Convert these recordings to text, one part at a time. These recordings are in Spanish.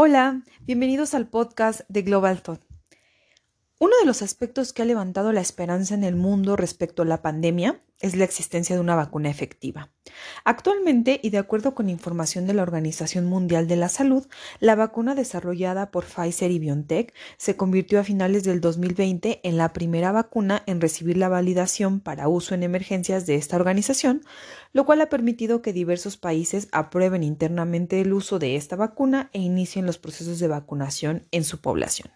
Hola, bienvenidos al podcast de Global Thought. Uno de los aspectos que ha levantado la esperanza en el mundo respecto a la pandemia es la existencia de una vacuna efectiva. Actualmente, y de acuerdo con información de la Organización Mundial de la Salud, la vacuna desarrollada por Pfizer y BioNTech se convirtió a finales del 2020 en la primera vacuna en recibir la validación para uso en emergencias de esta organización, lo cual ha permitido que diversos países aprueben internamente el uso de esta vacuna e inicien los procesos de vacunación en su población.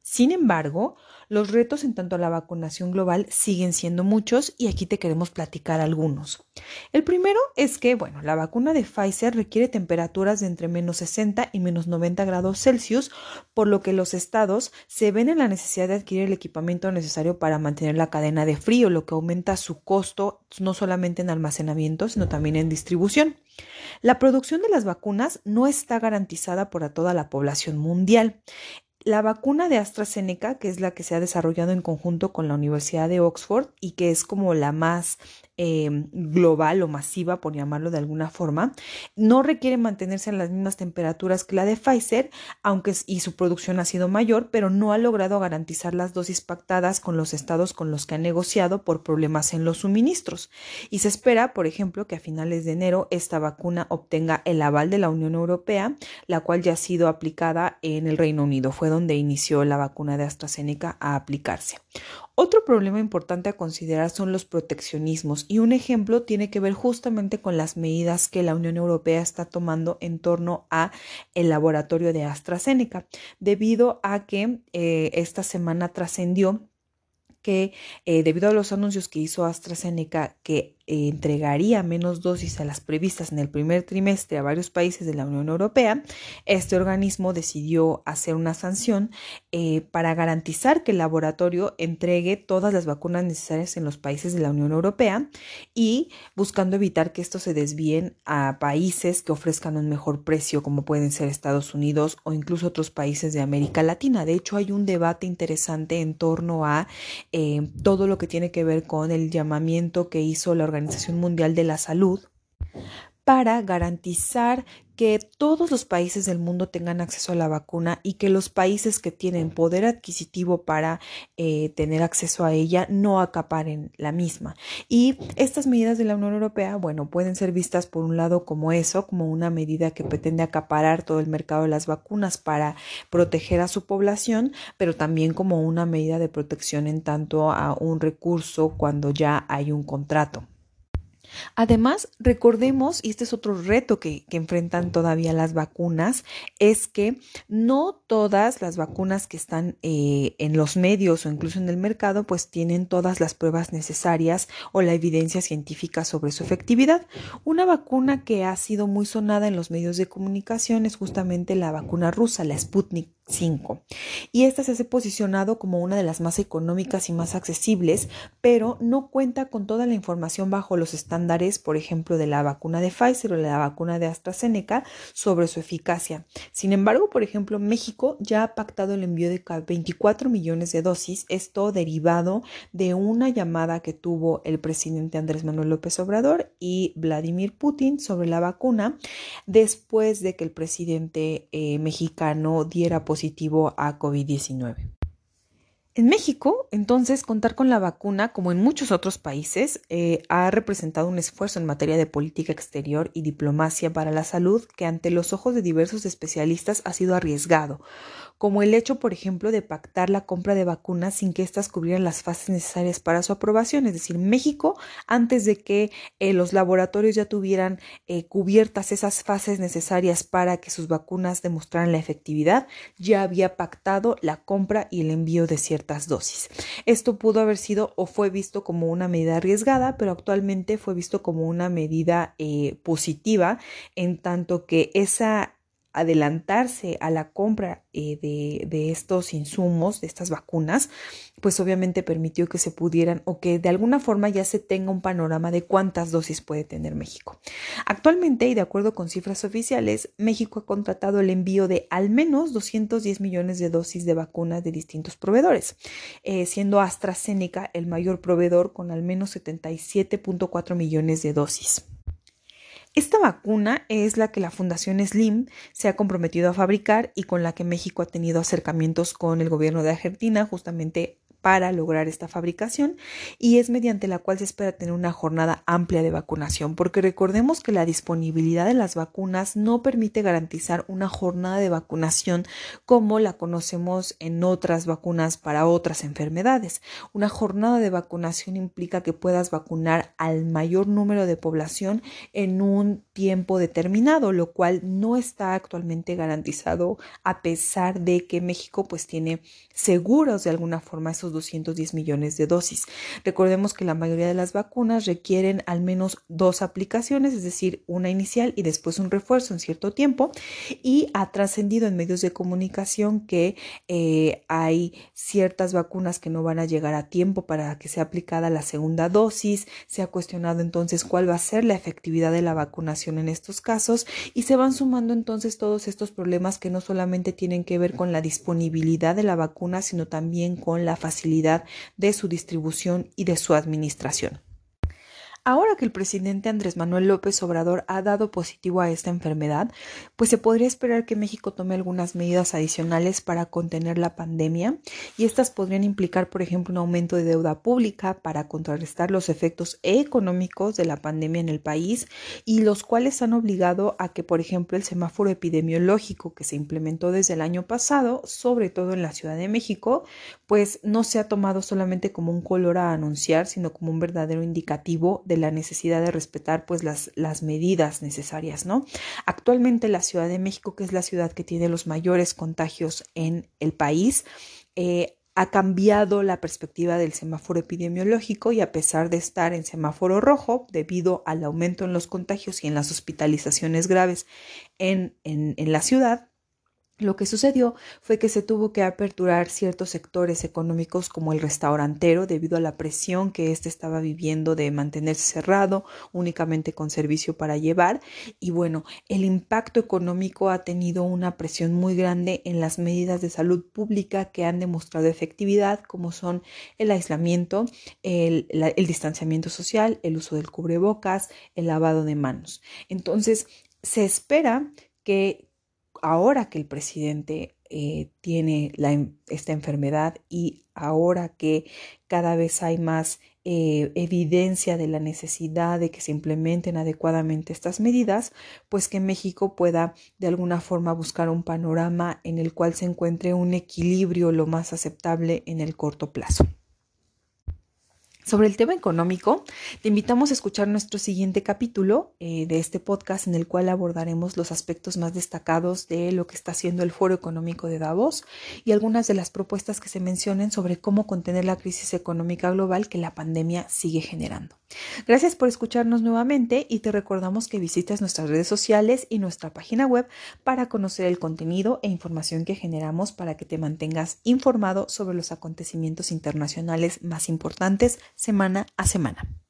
Sin embargo, los retos en tanto a la vacunación global siguen siendo muchos y aquí te queremos platicar algunos. El primero es que, bueno, la vacuna de Pfizer requiere temperaturas de entre menos 60 y menos 90 grados Celsius, por lo que los estados se ven en la necesidad de adquirir el equipamiento necesario para mantener la cadena de frío, lo que aumenta su costo no solamente en almacenamiento, sino también en distribución. La producción de las vacunas no está garantizada por toda la población mundial. La vacuna de AstraZeneca, que es la que se ha desarrollado en conjunto con la Universidad de Oxford y que es como la más Em, global o masiva, por llamarlo de alguna forma, no requiere mantenerse en las mismas temperaturas que la de Pfizer, aunque y su producción ha sido mayor, pero no ha logrado garantizar las dosis pactadas con los estados con los que ha negociado por problemas en los suministros. Y se espera, por ejemplo, que a finales de enero esta vacuna obtenga el aval de la Unión Europea, la cual ya ha sido aplicada en el Reino Unido. Donde inició la vacuna de AstraZeneca a aplicarse. Otro problema importante a considerar son los proteccionismos y un ejemplo tiene que ver justamente con las medidas que la Unión Europea está tomando en torno a el laboratorio de AstraZeneca, debido a que eh, esta semana trascendió que eh, debido a los anuncios que hizo AstraZeneca que entregaría menos dosis a las previstas en el primer trimestre a varios países de la Unión Europea, este organismo decidió hacer una sanción eh, para garantizar que el laboratorio entregue todas las vacunas necesarias en los países de la Unión Europea y buscando evitar que estos se desvíen a países que ofrezcan un mejor precio, como pueden ser Estados Unidos o incluso otros países de América Latina. De hecho, hay un debate interesante en torno a eh, todo lo que tiene que ver con el llamamiento que hizo la Organización Mundial de la Salud para garantizar que todos los países del mundo tengan acceso a la vacuna y que los países que tienen poder adquisitivo para eh, tener acceso a ella no acaparen la misma. Y estas medidas de la Unión Europea, bueno, pueden ser vistas por un lado como eso, como una medida que pretende acaparar todo el mercado de las vacunas para proteger a su población, pero también como una medida de protección en tanto a un recurso cuando ya hay un contrato. Además, recordemos, y este es otro reto que, enfrentan todavía las vacunas, es que no todas las vacunas que están eh, en los medios o incluso en el mercado, pues tienen todas las pruebas necesarias o la evidencia científica sobre su efectividad. Una vacuna que ha sido muy sonada en los medios de comunicación es justamente la vacuna rusa, la Sputnik 5. Y esta se ha posicionado como una de las más económicas y más accesibles, pero no cuenta con toda la información bajo los estándares, por ejemplo, de la vacuna de Pfizer o la vacuna de AstraZeneca sobre su eficacia. Sin embargo, por ejemplo, México ya ha pactado el envío de 24 millones de dosis, esto derivado de una llamada que tuvo el presidente Andrés Manuel López Obrador y Vladimir Putin sobre la vacuna después de que el presidente eh, mexicano diera positivo a COVID-19. En México, entonces, contar con la vacuna, como en muchos otros países, eh, ha representado un esfuerzo en materia de política exterior y diplomacia para la salud que ante los ojos de diversos especialistas ha sido arriesgado, como el hecho, por ejemplo, de pactar la compra de vacunas sin que éstas cubrieran las fases necesarias para su aprobación. Es decir, México, antes de que eh, los laboratorios ya tuvieran eh, cubiertas esas fases necesarias para que sus vacunas demostraran la efectividad, ya había pactado la compra y el envío de ciertas dosis. Esto pudo haber sido o fue visto como una medida arriesgada, pero actualmente fue visto como una medida eh, positiva en tanto que esa adelantarse a la compra eh, de, estos insumos, de estas vacunas, pues obviamente permitió que se pudieran o que de alguna forma ya se tenga un panorama de cuántas dosis puede tener México. Actualmente, y de acuerdo con cifras oficiales, México ha contratado el envío de al menos 210 millones de dosis de vacunas de distintos proveedores, eh, siendo AstraZeneca el mayor proveedor con al menos 77.4 millones de dosis. Esta vacuna es la que la Fundación Slim se ha comprometido a fabricar y con la que México ha tenido acercamientos con el gobierno de Argentina justamente para lograr esta fabricación y es mediante la cual se espera tener una jornada amplia de vacunación, porque recordemos que la disponibilidad de las vacunas no permite garantizar una jornada de vacunación como la conocemos en otras vacunas para otras enfermedades. Una jornada de vacunación implica que puedas vacunar al mayor número de población en un tiempo determinado, lo cual no está actualmente garantizado a pesar de que México pues tiene seguros de alguna forma esos 210 millones de dosis. Recordemos que la mayoría de las vacunas requieren al menos dos aplicaciones, es decir, una inicial y después un refuerzo en cierto tiempo. Y ha trascendido en medios de comunicación que eh, hay ciertas vacunas que no van a llegar a tiempo para que sea aplicada la segunda dosis. Se ha cuestionado entonces cuál va a ser la efectividad de la vacunación en estos casos y se van sumando entonces todos estos problemas que no solamente tienen que ver con la disponibilidad de la vacuna, sino también con la facilidad de su distribución y de su administración. Ahora que el presidente Andrés Manuel López Obrador ha dado positivo a esta enfermedad, pues se podría esperar que México tome algunas medidas adicionales para contener la pandemia y estas podrían implicar, por ejemplo, un aumento de deuda pública para contrarrestar los efectos económicos de la pandemia en el país y los cuales han obligado a que, por ejemplo, el semáforo epidemiológico que se implementó desde el año pasado, sobre todo en la Ciudad de México, pues no se ha tomado solamente como un color a anunciar, sino como un verdadero indicativo de la necesidad de respetar pues las, las medidas necesarias, ¿no? Actualmente la Ciudad de México, que es la ciudad que tiene los mayores contagios en el país, eh, ha cambiado la perspectiva del semáforo epidemiológico y a pesar de estar en semáforo rojo, debido al aumento en los contagios y en las hospitalizaciones graves en, en la ciudad, lo que sucedió fue que se tuvo que aperturar ciertos sectores económicos como el restaurantero debido a la presión que éste estaba viviendo de mantenerse cerrado únicamente con servicio para llevar y bueno, el impacto económico ha tenido una presión muy grande en las medidas de salud pública que han demostrado efectividad como son el aislamiento, el, el distanciamiento social, el uso del cubrebocas, el lavado de manos. Entonces, se espera que ahora que el presidente eh, tiene esta enfermedad y ahora que cada vez hay más eh, evidencia de la necesidad de que se implementen adecuadamente estas medidas, pues que México pueda de alguna forma buscar un panorama en el cual se encuentre un equilibrio lo más aceptable en el corto plazo. Sobre el tema económico, te invitamos a escuchar nuestro siguiente capítulo eh, de este podcast en el cual abordaremos los aspectos más destacados de lo que está haciendo el Foro Económico de Davos y algunas de las propuestas que se mencionen sobre cómo contener la crisis económica global que la pandemia sigue generando. Gracias por escucharnos nuevamente y te recordamos que visites nuestras redes sociales y nuestra página web para conocer el contenido e información que generamos para que te mantengas informado sobre los acontecimientos internacionales más importantes semana a semana.